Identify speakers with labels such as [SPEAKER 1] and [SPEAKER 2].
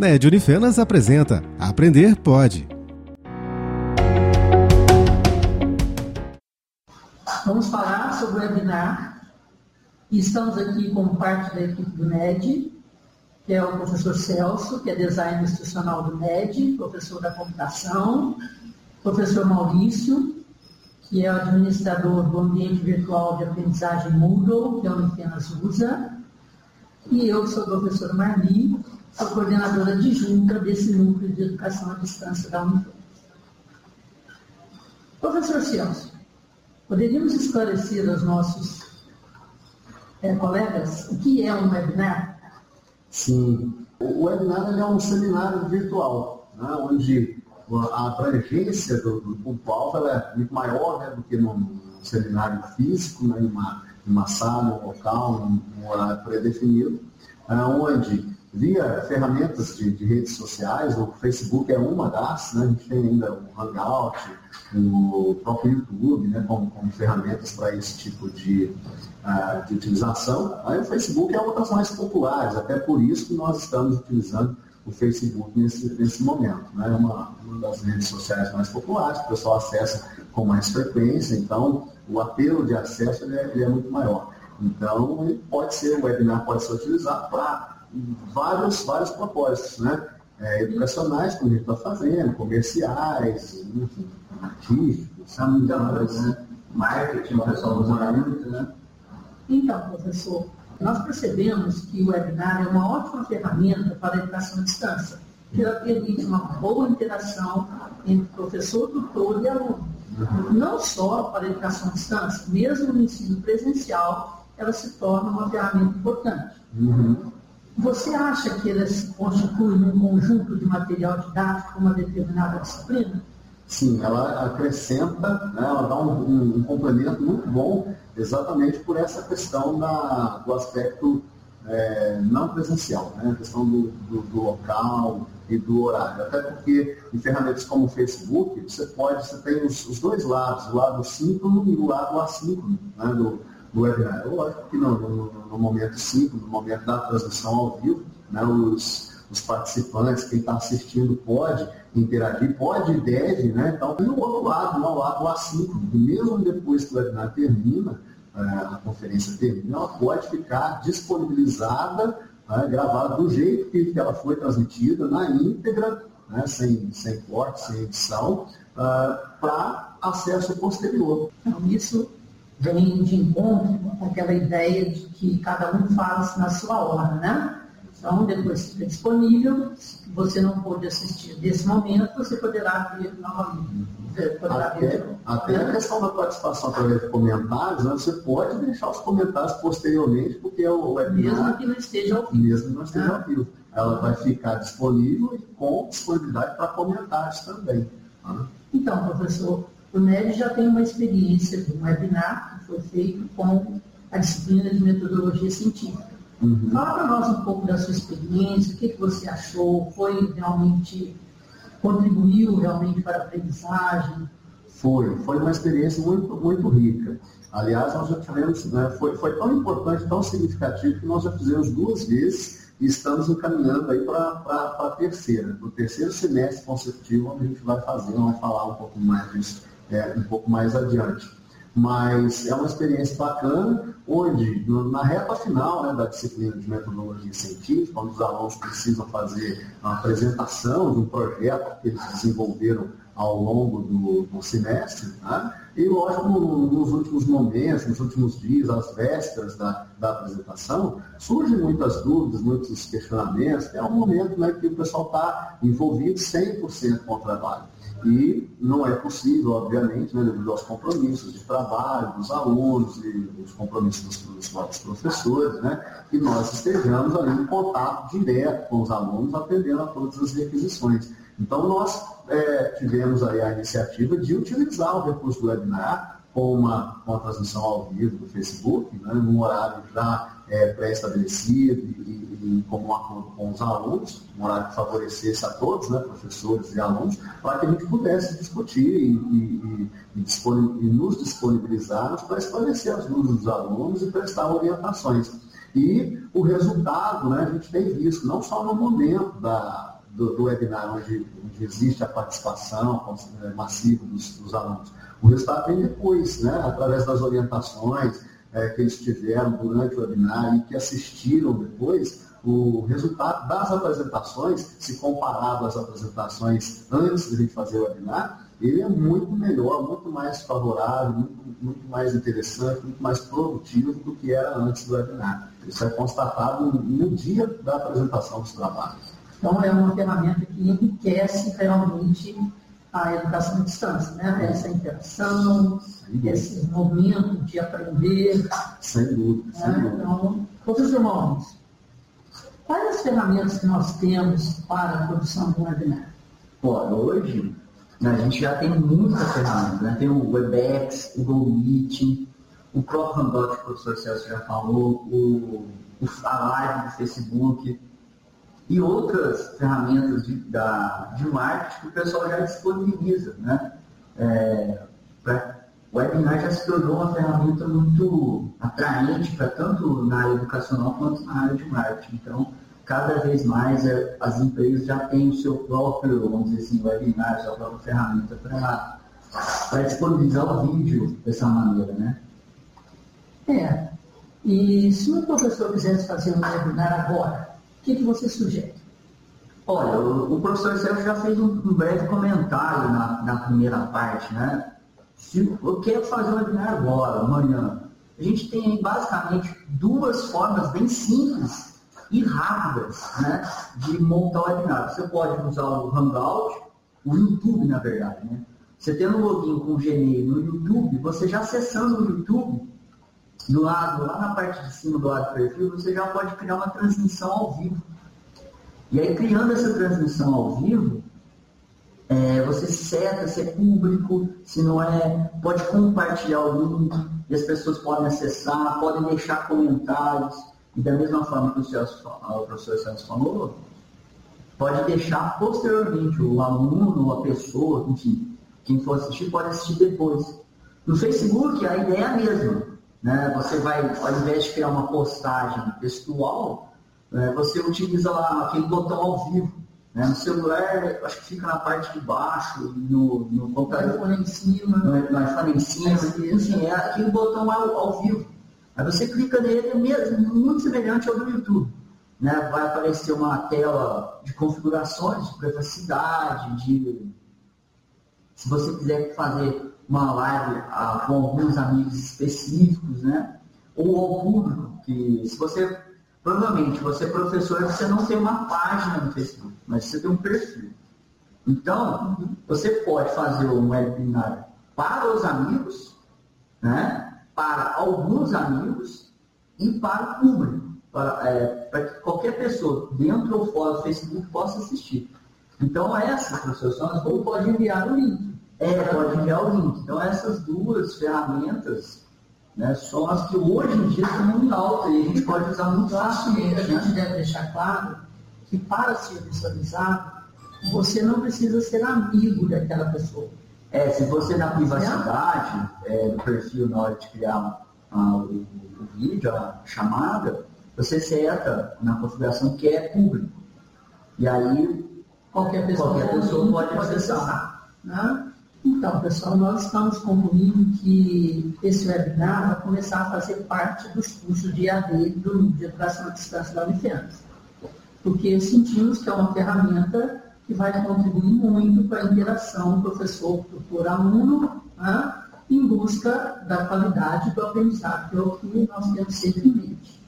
[SPEAKER 1] NED Unifenas apresenta Aprender Pode.
[SPEAKER 2] Vamos falar sobre o webinar. Estamos aqui como parte da equipe do NED, que é o professor Celso, que é designer institucional do NED, professor da computação, professor Maurício, que é o administrador do ambiente virtual de aprendizagem Moodle, que a Unifenas usa, e eu, que sou a professora Marli, sou coordenadora adjunta desse núcleo de educação à distância da Unifenas. Professor Celso, poderíamos esclarecer aos nossos é, colegas o que é um webinar?
[SPEAKER 3] Sim. O webinar é um seminário virtual, né, onde a abrangência do, público-alvo é muito maior né, do que num, seminário físico, né, em uma, sala, um local, um, um horário pré-definido, é, onde via ferramentas de, de, redes sociais, o Facebook é uma das, né, a gente tem ainda o Hangout, o próprio YouTube, né, como, como ferramentas para esse tipo de, uh, de utilização. Aí o Facebook é uma das mais populares, até por isso que nós estamos utilizando o Facebook nesse, nesse momento. Né? É uma, uma das redes sociais mais populares, o pessoal acessa com mais frequência, então o apelo de acesso ele é, ele é muito maior. Então, pode ser, o webinar pode ser utilizado para vários, vários propósitos, né? É, educacionais, como a gente está fazendo, comerciais, enfim, artísticos,
[SPEAKER 4] né? marketing, o pessoal usa muito, né?
[SPEAKER 2] Então, professor, nós percebemos que o webinar é uma ótima ferramenta para a educação à distância, que ela permite uma boa interação entre professor, tutor e aluno. Não só para a educação à distância, mesmo no ensino presencial, ela se torna uma ferramenta importante. Uhum. Você acha que ela se constitui num conjunto de material didático para uma determinada disciplina?
[SPEAKER 3] Sim, ela acrescenta, né, ela dá um, um, um, complemento muito bom exatamente por essa questão da, do aspecto é, não presencial, né, a questão do, do, do, local e do horário. Até porque em ferramentas como o Facebook, você pode, você tem os, os dois lados, o lado síncrono e o lado assíncrono né, do, do webinar. Lógico que no, no momento síncrono, no momento da transmissão ao vivo, né, os os participantes, quem está assistindo pode interagir, pode e deve, né? Então, e o outro lado, ao lado assíncrono, mesmo depois que o webinar termina, é, a conferência termina, ela pode ficar disponibilizada, né, gravada do jeito que ela foi transmitida, na íntegra, né, sem, sem corte, sem edição, uh, para acesso posterior.
[SPEAKER 2] Então, isso vem de encontro com aquela ideia de que cada um faz na sua hora, né? Então, depois fica disponível. Se você não pôde assistir nesse momento, você poderá ver novamente.
[SPEAKER 3] Até, até a questão da participação através de comentários, né, você pode deixar os comentários posteriormente, porque é o
[SPEAKER 2] webinar. Mesmo que não esteja ao vivo.
[SPEAKER 3] Mesmo que não esteja ao vivo. Ela vai ficar disponível e com disponibilidade para comentários também.
[SPEAKER 2] Né? Então, professor, o NED já tem uma experiência de um webinar que foi feito com a disciplina de metodologia científica. Uhum. Fala para nós um pouco da sua experiência, o que, que você achou, foi realmente, contribuiu realmente para a aprendizagem?
[SPEAKER 3] Foi, foi uma experiência muito, muito rica. Aliás, nós já tivemos, né, foi, foi tão importante, tão significativo, que nós já fizemos duas vezes e estamos encaminhando aí para a terceira, para o terceiro semestre consecutivo, onde a gente vai fazer, vai falar um pouco mais disso é, um pouco mais adiante mas é uma experiência bacana, onde na reta final né, da disciplina de metodologia científica, onde os alunos precisam fazer uma apresentação de um projeto que eles desenvolveram ao longo do, do semestre, né? e lógico, nos últimos momentos, nos últimos dias, às vésperas da, da apresentação, surgem muitas dúvidas, muitos questionamentos, é um momento né, que o pessoal está envolvido 100% com o trabalho. E não é possível, obviamente, né, devido aos compromissos de trabalho dos alunos e os compromissos dos, dos professores, né, que nós estejamos ali em contato direto com os alunos, atendendo a todas as requisições. Então, nós é, tivemos aí a iniciativa de utilizar o recurso do webinar com uma, uma transmissão ao vivo do Facebook, né, num horário já é, pré-estabelecido e, e, como um acordo com os alunos, um horário que favorecesse a todos, né, professores e alunos, para que a gente pudesse discutir e, e, e nos disponibilizarmos para esclarecer as dúvidas dos alunos e prestar orientações. E o resultado, né, a gente tem visto, não só no momento da, do, do webinar, onde, onde, existe a participação é, massiva dos, dos, alunos, o resultado vem depois, né, através das orientações é, que eles tiveram durante o webinar e que assistiram depois, o resultado das apresentações, se comparado às apresentações antes de a gente fazer o webinar, ele é muito melhor, muito mais favorável, muito, muito mais interessante, muito mais produtivo do que era antes do webinar. Isso é constatado no dia da apresentação dos trabalhos.
[SPEAKER 2] Então, é uma ferramenta que enriquece realmente a educação à distância, né? Essa interação, esse momento de aprender.
[SPEAKER 3] Sem dúvida. Né? Sem dúvida.
[SPEAKER 2] Então, professor Maurício, quais as ferramentas que nós temos para a produção de um webinar?
[SPEAKER 4] Olha, hoje né, a gente já tem muitas ferramentas, né? Tem o WebEx, o Google Meet, o próprio Hangout que o professor Celso já falou, o, a live do Facebook e outras ferramentas de, da, de marketing que o pessoal já disponibiliza. Né? É, pra, o webinar já se tornou uma ferramenta muito atraente para tanto na área educacional quanto na área de marketing. Então, cada vez mais é, as empresas já têm o seu próprio, vamos dizer assim, webinar, a sua própria ferramenta para disponibilizar o vídeo dessa maneira, né?
[SPEAKER 2] É. E se o professor quisesse fazer um webinar agora, o que, que você sugere?
[SPEAKER 4] Olha, o, o professor Sérgio já fez um, um breve comentário na, na, primeira parte, né? Se eu quero fazer um webinar agora, amanhã, a gente tem basicamente duas formas bem simples e rápidas né, de montar o webinar. Você pode usar o Hangout, o YouTube, na verdade. Né? Você tendo um login com o Gmail no YouTube, você já acessando o YouTube, do lado, lá na parte de cima do lado do perfil, você já pode criar uma transmissão ao vivo. E aí, criando essa transmissão ao vivo, é, você seta se é público, se não é, pode compartilhar o link e as pessoas podem acessar, podem deixar comentários. E da mesma forma que o, Celso, o professor Celso falou, pode deixar posteriormente o aluno, a pessoa, enfim, quem for assistir pode assistir depois. No Facebook, a ideia é a mesma. Né? Você vai, ao invés de criar uma postagem textual, né, você utiliza lá aquele botão ao vivo. Né? No celular, acho que fica na parte de baixo, no, no computador.
[SPEAKER 2] No em cima.
[SPEAKER 4] No, no iPhone em cima. Enfim, é aquele botão ao, ao vivo. Aí você clica nele, mesmo, muito semelhante ao do YouTube. Né? Vai aparecer uma tela de configurações, de privacidade, de se você quiser fazer uma live ah, com alguns amigos específicos, né? Ou ao público, que se você, provavelmente, você é professor, você não tem uma página no Facebook, mas você tem um perfil. Então, você pode fazer um webinar para os amigos, né? para alguns amigos e para o público, para, é, para que qualquer pessoa, dentro ou fora do Facebook, possa assistir. Então, essas, professor, são as
[SPEAKER 2] ou pode enviar o link.
[SPEAKER 4] É, pode enviar o link. Então, essas duas ferramentas né, são as que hoje em dia estão em alta e a gente pode usar muito facilmente.
[SPEAKER 2] A gente né? deve deixar claro que para ser visualizado, você não precisa ser amigo daquela pessoa.
[SPEAKER 4] É, se você na privacidade é, do perfil na hora de criar o, o, vídeo, a chamada, você seta na configuração que é público. E aí
[SPEAKER 2] qualquer pessoa,
[SPEAKER 4] qualquer pessoa pode, acessar.
[SPEAKER 2] Né? Então, pessoal, nós estamos concluindo que esse webinar vai começar a fazer parte dos cursos de AD do de Educação à Distância da Unifenas, porque sentimos que é uma ferramenta que vai contribuir muito para a interação professor por aluno, né, em busca da qualidade do aprendizado, que é o que nós temos sempre em mente.